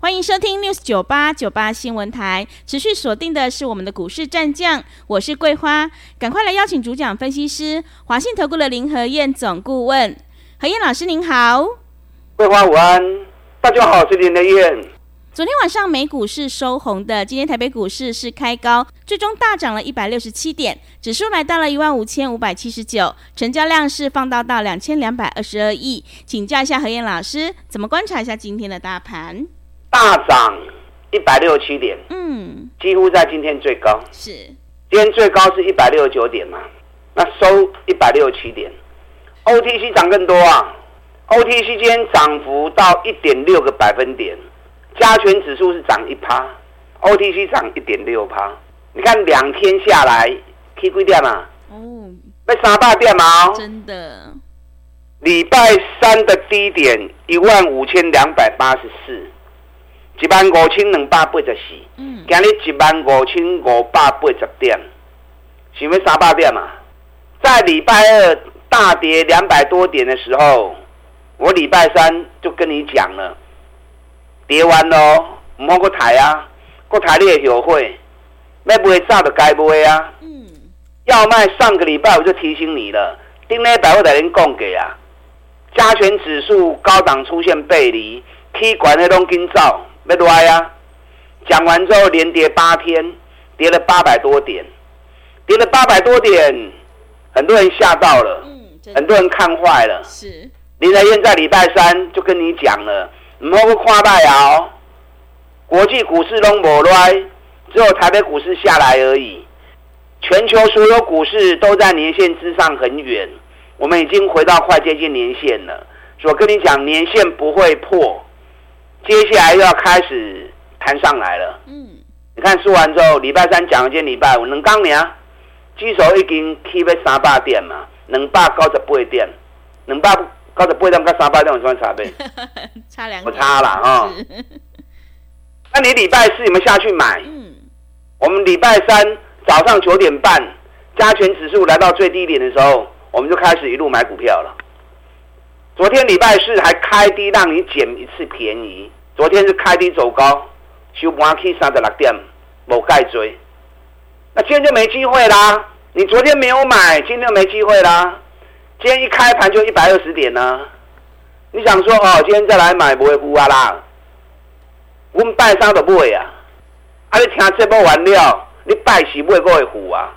欢迎收听 News 九八九八新闻台，持续锁定的是我们的股市战将，我是桂花，赶快来邀请主讲分析师华信投顾的林和燕总顾问，何燕老师您好，桂花午安，大家好，我是林和燕。昨天晚上美股是收红的，今天台北股市是开高，最终大涨了一百六十七点，指数来到了一万五千五百七十九，成交量是放大到两千两百二十二亿，请教一下何燕老师，怎么观察一下今天的大盘？大涨一百六十七点，嗯，几乎在今天最高。是，今天最高是一百六十九点嘛？那收一百六十七点，OTC 涨更多啊！OTC 今天涨幅到一点六个百分点，加权指数是涨一趴，OTC 涨一点六趴。你看两天下来，K 几点嘛？哦，被三百点嘛？真的。礼拜三的低点一万五千两百八十四。一万五千两百八十四，嗯，今日一万五千五百八十点，是不是三百点嘛？在礼拜二大跌两百多点的时候，我礼拜三就跟你讲了，跌完喽，唔好搁抬啊，搁抬你也学会，要买早就该买啊，嗯，要卖上个礼拜我就提醒你了，顶礼拜我在恁讲过啊，加权指数高档出现背离，起管的拢紧走。没来呀！讲完之后连跌八天，跌了八百多点，跌了八百多点，很多人吓到了，嗯、很多人看坏了。是林德燕在礼拜三就跟你讲了，唔好夸大哦。国际股市拢无来，只有台北股市下来而已。全球所有股市都在年线之上很远，我们已经回到快接近年线了。所以我跟你讲，年线不会破。接下来又要开始弹上来了。嗯，你看输完之后，礼拜三讲了，今天礼拜五能刚呢？指数已经起要三百点嘛，两百九十八点，两百九十八点跟三百点有什么差别？差两，我差了啊。那你礼拜四有没有下去买？嗯，我们礼拜三早上九点半，加权指数来到最低点的时候，我们就开始一路买股票了。昨天礼拜四还开低让你捡一次便宜。昨天是开低走高，收盘去三十六点，冇盖追。那今天就没机会啦。你昨天没有买，今天就没机会啦。今天一开盘就一百二十点呢。你想说哦，今天再来买不会呼啊啦？我们拜三都不会啊。啊，你听这波完了，你拜四不会过会呼啊？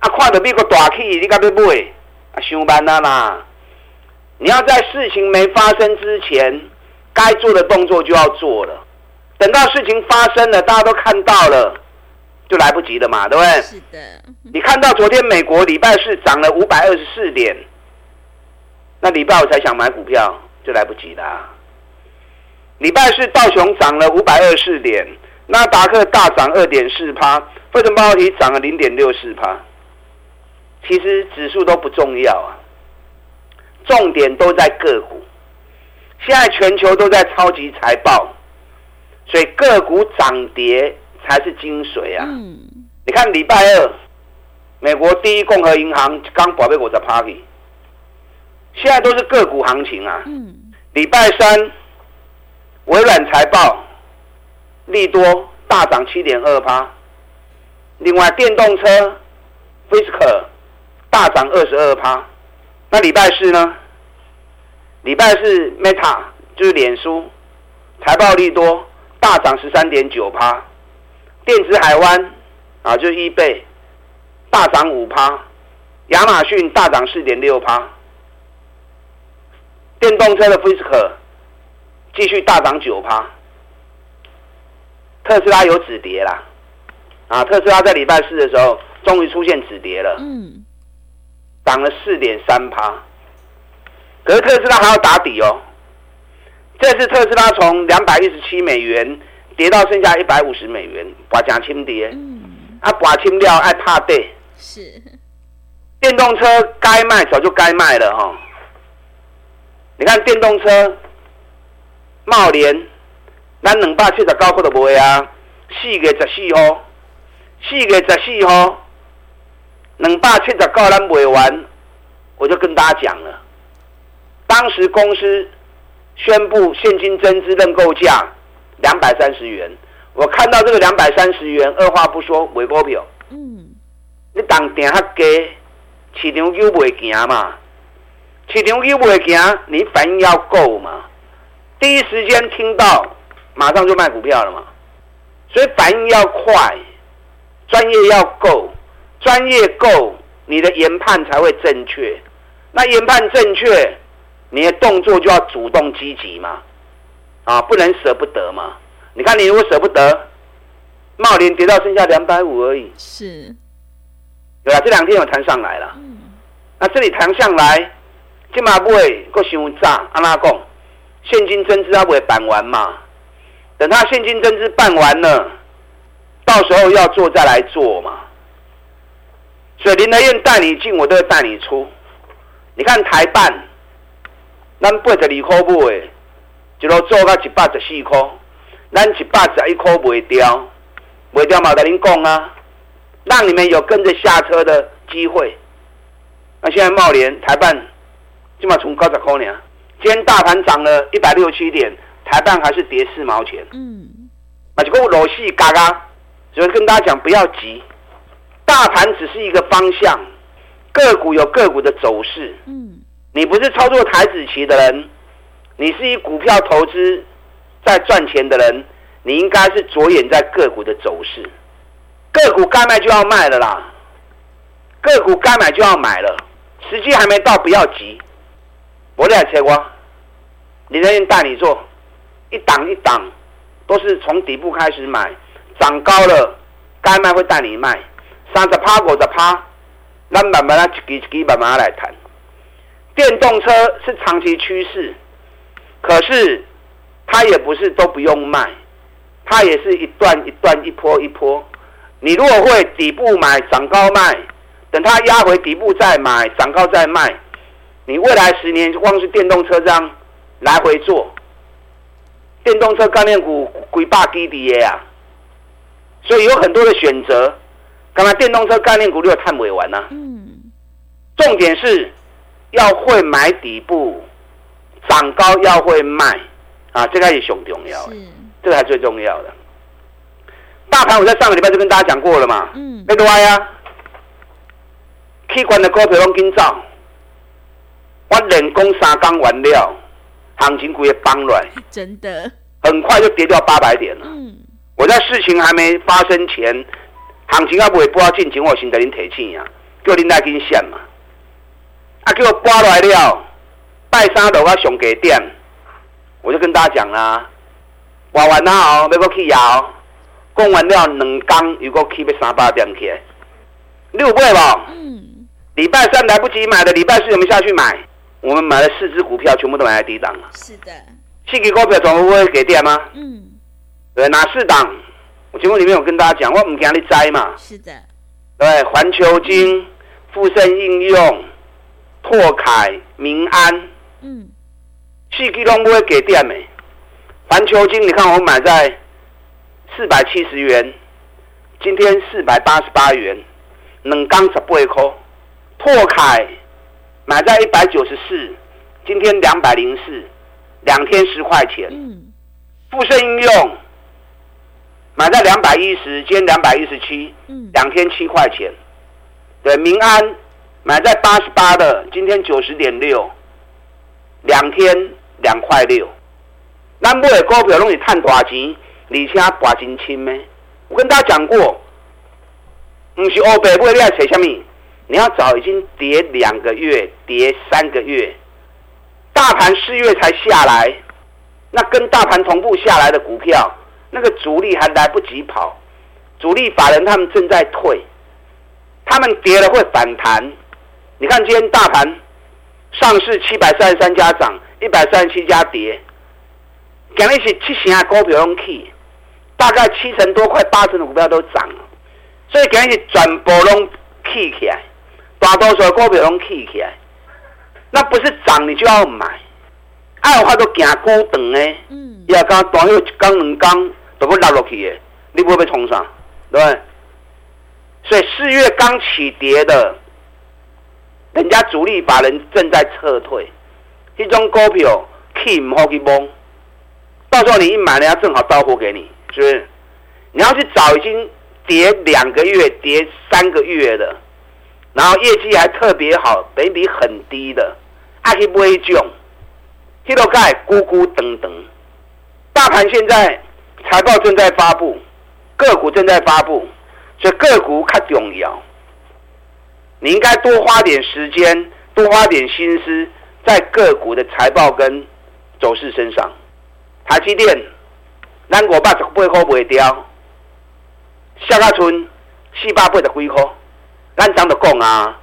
啊，看到美国大起，你该要买？啊，上班啦啦。你要在事情没发生之前。该做的动作就要做了，等到事情发生了，大家都看到了，就来不及了嘛，对不对？是的。你看到昨天美国礼拜四涨了五百二十四点，那礼拜五才想买股票就来不及了。礼拜四道琼涨了五百二十四点，纳达克大涨二点四趴，费城半导体涨了零点六四趴。其实指数都不重要啊，重点都在个股。现在全球都在超级财报，所以个股涨跌才是精髓啊！嗯、你看礼拜二，美国第一共和银行刚宝贝我的 party，现在都是个股行情啊！礼、嗯、拜三，微软财报，利多大涨七点二趴，另外电动车，Fisker 大涨二十二趴，那礼拜四呢？礼拜四，Meta 就是脸书，财报利多，大涨十三点九趴。电子海湾啊，就是 eBay，大涨五趴。亚马逊大涨四点六趴。电动车的 Fisker 继续大涨九趴。特斯拉有止跌啦，啊，特斯拉在礼拜四的时候终于出现止跌了，嗯，涨了四点三趴。可是特斯拉还要打底哦，这次特斯拉从两百一十七美元跌到剩下一百五十美元，寡加轻跌，嗯、啊寡轻掉爱怕跌，是。电动车该卖早就该卖了哈。你看电动车，茂联，咱两百七十九块都卖啊，四月十四号，四月十四号，两百七十九咱卖完，我就跟大家讲了，当时公司宣布现金增资认购价两百三十元，我看到这个两百三十元，二话不说买股票。嗯，你当定较低。市场又不会行嘛？市场又不会行，你反应要够嘛？第一时间听到，马上就卖股票了嘛？所以反应要快，专业要够，专业够，你的研判才会正确。那研判正确，你的动作就要主动积极嘛？啊，不能舍不得嘛？你看，你如果舍不得，茂林跌到剩下两百五而已。是。对啊，这两天有弹上来了。嗯。那这里弹上来，今嘛不会够凶炸？阿拉讲，现金增资它不会办完嘛？等它现金增资办完了，到时候要做再来做嘛。所以林德燕带你进，我都会带你出。你看台办，咱八十二块买，一路做到一百十四块，咱一百十一块卖掉，卖掉嘛，跟您讲啊。让你们有跟着下车的机会。那现在茂联台办起码从高十块呢。今天大盘涨了一百六十七点，台办还是跌四毛钱。嗯。那就跟我逻辑嘎嘎，所以跟大家讲不要急，大盘只是一个方向，个股有个股的走势。嗯。你不是操作台子期的人，你是以股票投资在赚钱的人，你应该是着眼在个股的走势。个股该卖就要卖了啦，个股该买就要买了，时机还没到，不要急。我来切瓜，林和彦带你做，一档一档，都是从底部开始买，涨高了该卖会带你卖，三十趴五十趴，那慢慢一支一支慢慢来谈。电动车是长期趋势，可是它也不是都不用卖，它也是一段一段一波一波。你如果会底部买，涨高卖，等它压回底部再买，涨高再卖，你未来十年光是电动车这样来回做，电动车概念股鬼霸基底呀，所以有很多的选择。刚才电动车概念股都有探尾完呢。嗯。重点是要会买底部，涨高要会卖啊，这个也很重要，是。这个才最重要的。大盘我在上个礼拜就跟大家讲过了嘛，嗯，那个歪啊，器官的股票拢紧走，我人工三缸完了，行情股也崩了，真的，很快就跌掉八百点了。嗯，我在事情还没发生前，行情要不会不要进前，我先得您提醒呀，叫您来跟线嘛，啊，叫我刮来了，拜三楼啊上给点，我就跟大家讲啦，刮完了哦，要过去摇。讲完了两缸，如果去要三百点起来，六倍吧。嗯。礼拜三来不及买的，礼拜四有没有下去买？我们买了四只股票，全部都买在低档了。是的。四支股票总会不会给电吗？嗯。对，哪四档？我节目里面有跟大家讲，我唔惊你摘嘛。是的。对，环球金、富盛应用、拓凯、民安。嗯。四支都不会给电没？环球金，你看我买在。四百七十元，今天四百八十八元，两缸十八块。拓凯买在一百九十四，今天两百零四，两天十块钱。嗯。富盛应用买在两百一十，今天两百一十七，嗯，两天七块钱。对，民安买在八十八的，今天九十点六，两天两块六。那买的股票拢是赚大钱。你且刮金青咩？我跟大家讲过，不是欧北不会厉害，扯下面你要找已经跌两个月、跌三个月，大盘四月才下来，那跟大盘同步下来的股票，那个主力还来不及跑，主力法人他们正在退，他们跌了会反弹。你看今天大盘上市七百三十三家涨，一百三十七家跌，讲的是七成股票拢起。大概七成多，快八成的股票都涨了，所以今日全部拢起起来，大多数的股票拢起起来，那不是涨你就要买，爱有法都行高长诶，嗯，也刚短有一刚两刚都会落落去诶，你不会被冲上，对不对？所以四月刚起跌的，人家主力法人正在撤退，一种股票去唔好去摸，到时候你一买，人家正好到货给你，是不是？你要去找已经跌两个月、跌三个月的，然后业绩还特别好、本比很低的，还可以不会囧，这都盖咕咕等等。大盘现在财报正在发布，个股正在发布。所以个股较重要，你应该多花点时间，多花点心思在个股的财报跟走势身上。台积电，咱五百十八块卖掉，下个村四百八十几块，咱怎么讲啊？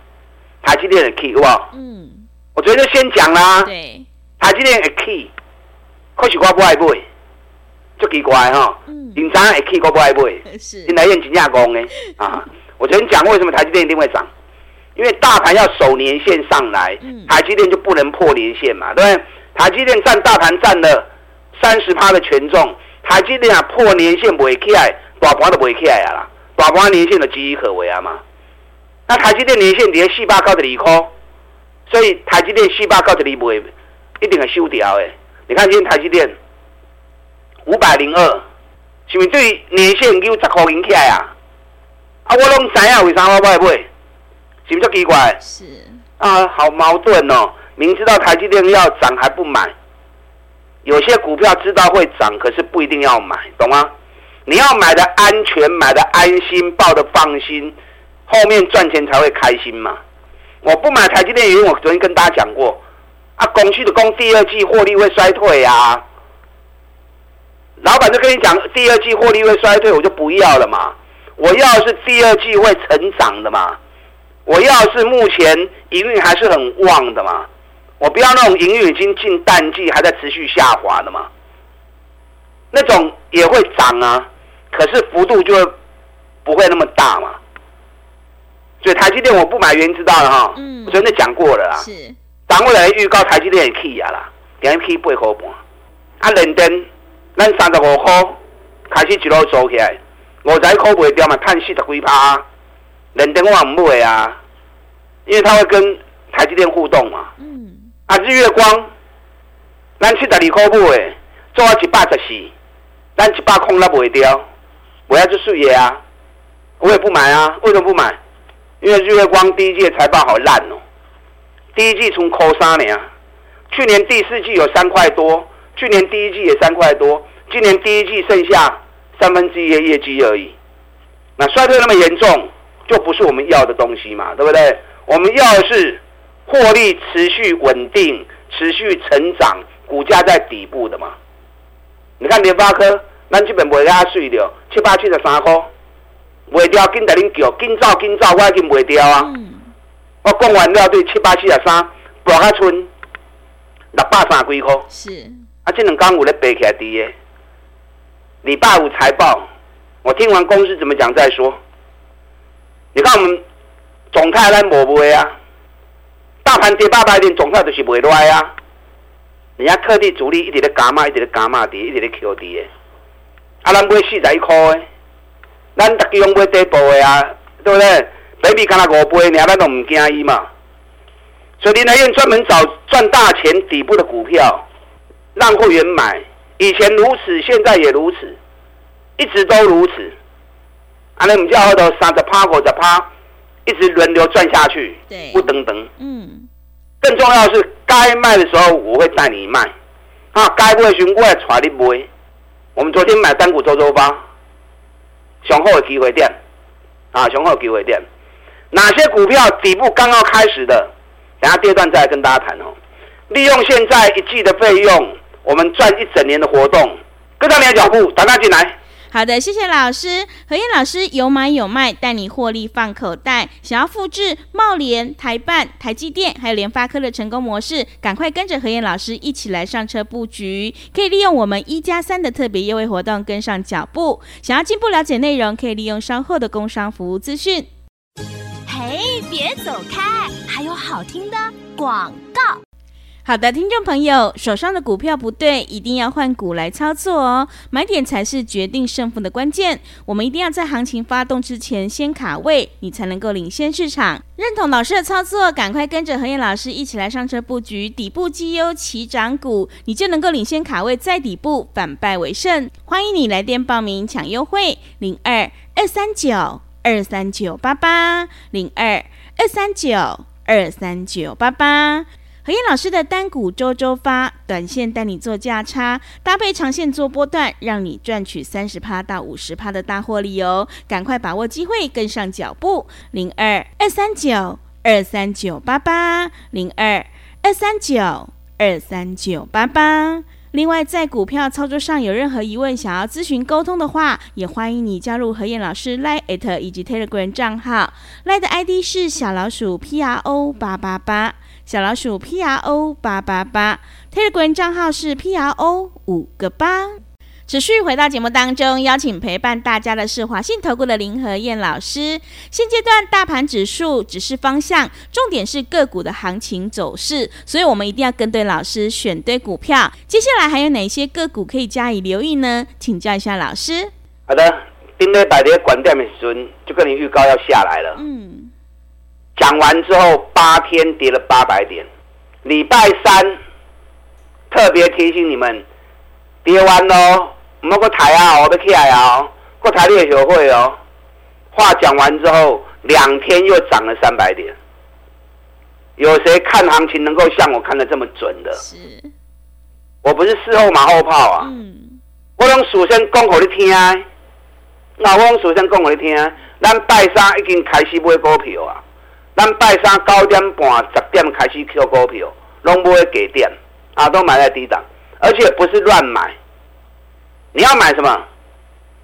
台积电的 key 好不好？嗯。我昨天就先讲啦。对。台积电的 key，可是我不爱买。就奇怪哈，嗯平常也 K 过不爱买，今来验金价讲呢啊！我昨天讲为什么台积电一定会涨，因为大盘要守年线上来，台积电就不能破年线嘛，对不对？台积电占大盘占了三十趴的权重，台积电啊破年线不会起来，大盘都不会起来啦，大盘年线的岌岌可危啊嘛。那台积电年线跌四百九十二块，所以台积电四百九十二不会一定会收掉诶。你看今天台积电。五百零二，是不是对年线有十块钱起来啊？啊，我拢知影为啥我不爱买，是不是奇怪？是啊，好矛盾哦。明知道台积电要涨还不买，有些股票知道会涨，可是不一定要买，懂吗？你要买的安全，买的安心，抱的放心，后面赚钱才会开心嘛。我不买台积电因为，我昨天跟大家讲过，啊，公司的公第二季获利会衰退啊。老板就跟你讲，第二季获利会衰退，我就不要了嘛。我要是第二季会成长的嘛，我要是目前营运还是很旺的嘛，我不要那种营运已经进淡季还在持续下滑的嘛。那种也会涨啊，可是幅度就不会那么大嘛。所以台积电我不买，原因知道了哈。嗯。我昨天讲过了啦。是。党委来预告台积电也起啊啦，两起八块半。啊，伦敦。咱三十五块开始一路走起来，五十块卖掉嘛，赚四十几趴。认定我不会啊，因为他会跟台积电互动嘛。嗯。啊，日月光，咱七十二块买，做啊一百十四，咱一百空都卖掉，我要就输业啊。我也不买啊，为什么不买？因为日月光第一季财报好烂哦，第一季从扣三年，去年第四季有三块多。去年第一季也三块多，今年第一季剩下三分之一的业绩而已。那衰退那么严重，就不是我们要的东西嘛，对不对？我们要的是获利持续稳定、持续成长、股价在底部的嘛。你看联发科，咱这边卖给他碎掉七八七十三块，卖掉紧在恁叫，紧走紧走，我已经卖掉啊。嗯、我讲完了对七八七十三，博下村六百三几块。是。啊，这两天有咧背起来低耶。礼拜五财报，我听完公司怎么讲再说。你看我们总泰来抹不会啊？大盘跌八百点，总泰都是不会来啊。人家特地主力一直在加码，一直在加码跌，一直在 Q 跌。啊，咱买四十一块的，咱大家用买底部的啊，对不对？北比刚才五倍，你咱都唔惊伊嘛。所以林来燕专门找赚大钱底部的股票。让会员买，以前如此，现在也如此，一直都如此。啊，那我们叫后头三十趴或者趴，一直轮流赚下去，对，不等等。嗯。更重要的是，该卖的时候我会带你卖，啊，该不会选我会带你买。我们昨天买单股周周发，雄厚的机会点，啊，雄厚的机会点。哪些股票底部刚刚开始的？等下第二段再来跟大家谈哦。利用现在一季的费用。我们赚一整年的活动，跟上你的脚步，打大进来。好的，谢谢老师。何燕老师有买有卖，带你获利放口袋。想要复制茂联、台办、台积电还有联发科的成功模式，赶快跟着何燕老师一起来上车布局。可以利用我们一加三的特别优惠活动跟上脚步。想要进一步了解内容，可以利用稍后的工商服务资讯。嘿，别走开，还有好听的广告。好的，听众朋友，手上的股票不对，一定要换股来操作哦。买点才是决定胜负的关键。我们一定要在行情发动之前先卡位，你才能够领先市场。认同老师的操作，赶快跟着和彦老师一起来上车布局底部绩优起涨股，你就能够领先卡位在底部，反败为胜。欢迎你来电报名抢优惠，零二二三九二三九八八零二二三九二三九八八。何燕老师的单股周周发，短线带你做价差，搭配长线做波段，让你赚取三十趴到五十趴的大获利哦！赶快把握机会，跟上脚步，零二二三九二三九八八，零二二三九二三九八八。另外，在股票操作上有任何疑问，想要咨询沟通的话，也欢迎你加入何燕老师 Line@ 以及 Telegram 账号，Line 的 ID 是小老鼠 P R O 八八八。小老鼠 P R O 八八八，Telegram 账号是 P R O 五个八。持续回到节目当中，邀请陪伴大家的是华信投顾的林和燕老师。现阶段大盘指数只是方向，重点是个股的行情走势，所以我们一定要跟对老师，选对股票。接下来还有哪些个股可以加以留意呢？请教一下老师。好的，今天大跌管店美孙就跟你预告要下来了。嗯。讲完之后，八天跌了八百点。礼拜三特别提醒你们，跌完喽，我们个台啊，我的起来啊，个台列学会哦。话讲完之后，两天又涨了三百点。有谁看行情能够像我看的这么准的？是。我不是事后马后炮啊。嗯。我用事先讲给你听，那我用事先讲给你听，咱拜三已经开始买股票啊。咱拜三九点半十点开始 Q 股票，拢不会给点啊，都买在低档，而且不是乱买。你要买什么？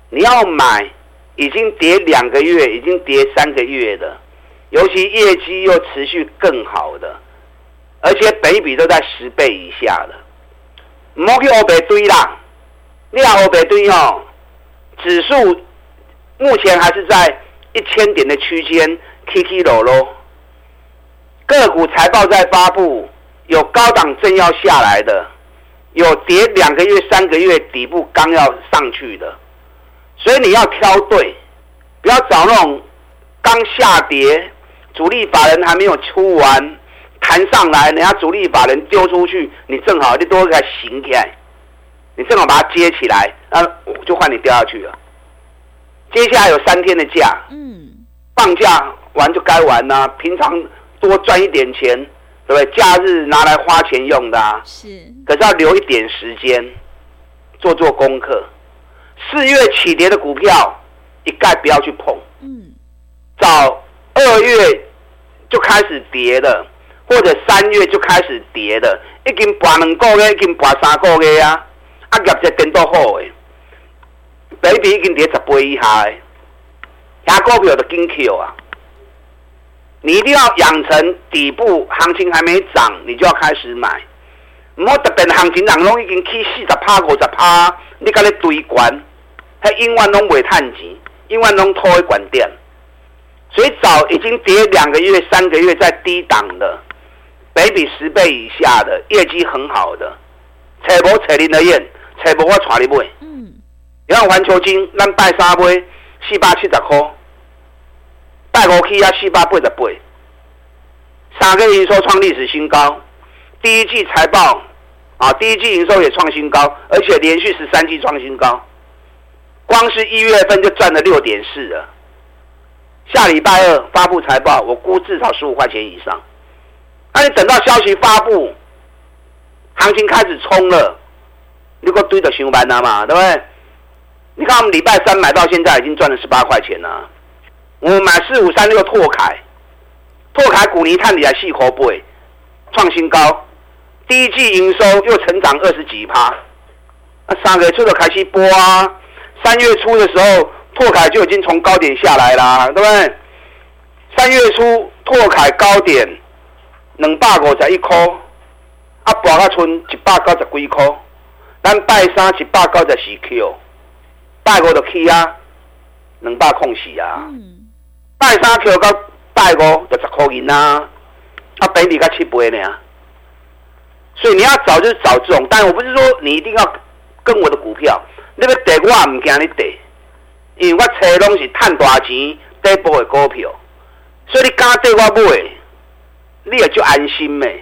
你要买已经跌两个月、已经跌三个月的，尤其业绩又持续更好的，而且本益比都在十倍以下的，莫去乌白堆啦。你要乌白堆哦，指数目前还是在一千点的区间，起起落落。个股财报在发布，有高档正要下来的，有跌两个月、三个月底部刚要上去的，所以你要挑对，不要找那种刚下跌、主力法人还没有出完，弹上来，人家主力法人丢出去，你正好你多给它行起来，你正好把它接起来，那就换你掉下去了。接下来有三天的假，嗯，放假完就该玩啦，平常。多赚一点钱，对不对？假日拿来花钱用的啊，是。可是要留一点时间做做功课。四月起跌的股票，一概不要去碰。嗯。早二月就开始跌的，或者三月就开始跌的，已经跋两个月，已经跋三个月啊！啊，业绩变多好诶，本益比已经跌十倍以下诶，遐股票就紧扣啊！你一定要养成底部行情还没涨，你就要开始买。唔好特别行情人拢已经去四十趴、五十趴，你甲咧堆关，他永远拢未趁钱，永远拢拖一管店。所以早已经跌两个月、三个月在低档的，北比十倍以下的，业绩很好的，找无找林德燕，找无我带你买。嗯。你看环球金，咱拜三买四百七十块。带过去啊，四百八十八，三个营收创历史新高，第一季财报啊，第一季营收也创新高，而且连续十三季创新高，光是一月份就赚了六点四了。下礼拜二发布财报，我估至少十五块钱以上。那你等到消息发布，行情开始冲了，你给我堆着上班了嘛，对不对？你看我们礼拜三买到现在已经赚了十八块钱了。我们买四五三六拓凯，拓凯股尼碳底还细口背，创新高，第一季营收又成长二十几趴，那三月初就开始播啊，三月初的时候拓凯就已经从高点下来啦，对不对？三月初拓凯高点两百五十一块，啊，博啊剩一百九十几块，咱拜三一百九十四 Q，拜五就起啊，两百空死啊。拜三 Q 到拜百五就十块银啊，啊，本比才七倍呢。所以你要找就是找这种，但我不是说你一定要跟我的股票，那个跌我也唔惊你跌，因为我找的东西赚大钱底部的股票，所以你敢对我买，你也就安心呗，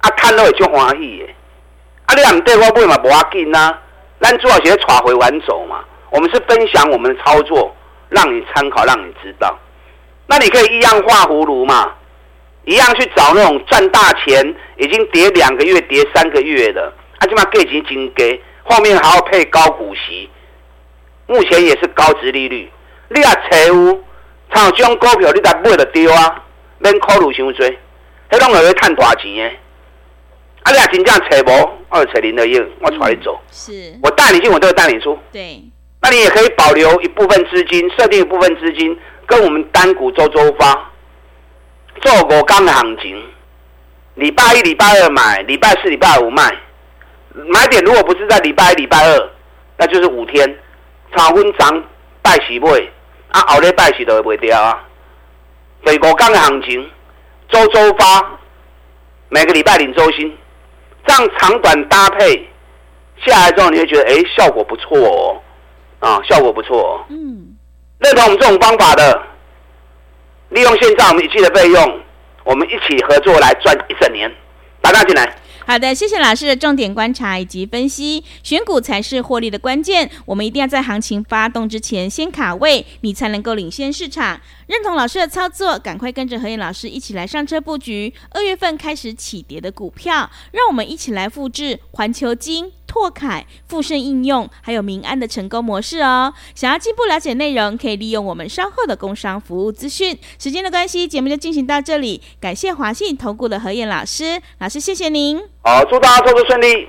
啊，赚到也就欢喜的，啊，你也唔对我买嘛，无要紧呐，咱主要是带会员走嘛，我们是分享我们的操作，让你参考，让你知道，那你可以一样画葫芦嘛。一样去找那种赚大钱，已经跌两个月、跌三个月的，啊，起码给钱金给，后面还要配高股息，目前也是高值利率。你啊，财务，像这种股票，你才买得丢啊，免考虑伤多，迄种会会赚大钱的。啊，你啊，真正找无，我就找林德英，我带你走。是，我带你进，我都会带你出。对，那你也可以保留一部分资金，设定一部分资金，跟我们单股周周发。做五天的行情，礼拜一、礼拜二买，礼拜四、礼拜五卖。买点如果不是在礼拜一、礼拜二，那就是五天。炒分涨拜喜会，啊，后日拜喜都会卖掉啊。所以五天的行情，周周发，每个礼拜领周薪，这样长短搭配下来之后，你会觉得哎、欸，效果不错哦，啊，效果不错哦。嗯，认同我们这种方法的。利用现在我们一季的费用，我们一起合作来赚一整年，打大进来。好的，谢谢老师的重点观察以及分析，选股才是获利的关键。我们一定要在行情发动之前先卡位，你才能够领先市场。认同老师的操作，赶快跟着何燕老师一起来上车布局。二月份开始起跌的股票，让我们一起来复制环球金、拓凯、富盛应用还有民安的成功模式哦。想要进一步了解内容，可以利用我们稍后的工商服务资讯。时间的关系，节目就进行到这里。感谢华信投顾的何燕老师，老师谢谢您。好，祝大家操作顺利。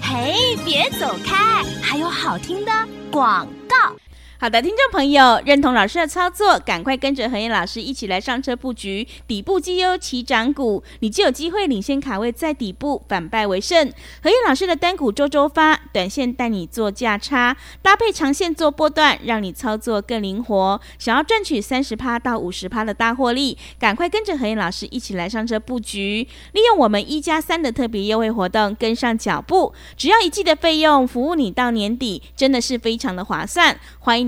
嘿，别走开，还有好听的广告。好的，听众朋友，认同老师的操作，赶快跟着何燕老师一起来上车布局底部绩优起涨股，你就有机会领先卡位在底部，反败为胜。何燕老师的单股周周发，短线带你做价差，搭配长线做波段，让你操作更灵活。想要赚取三十趴到五十趴的大获利，赶快跟着何燕老师一起来上车布局，利用我们一加三的特别优惠活动，跟上脚步，只要一季的费用，服务你到年底，真的是非常的划算。欢迎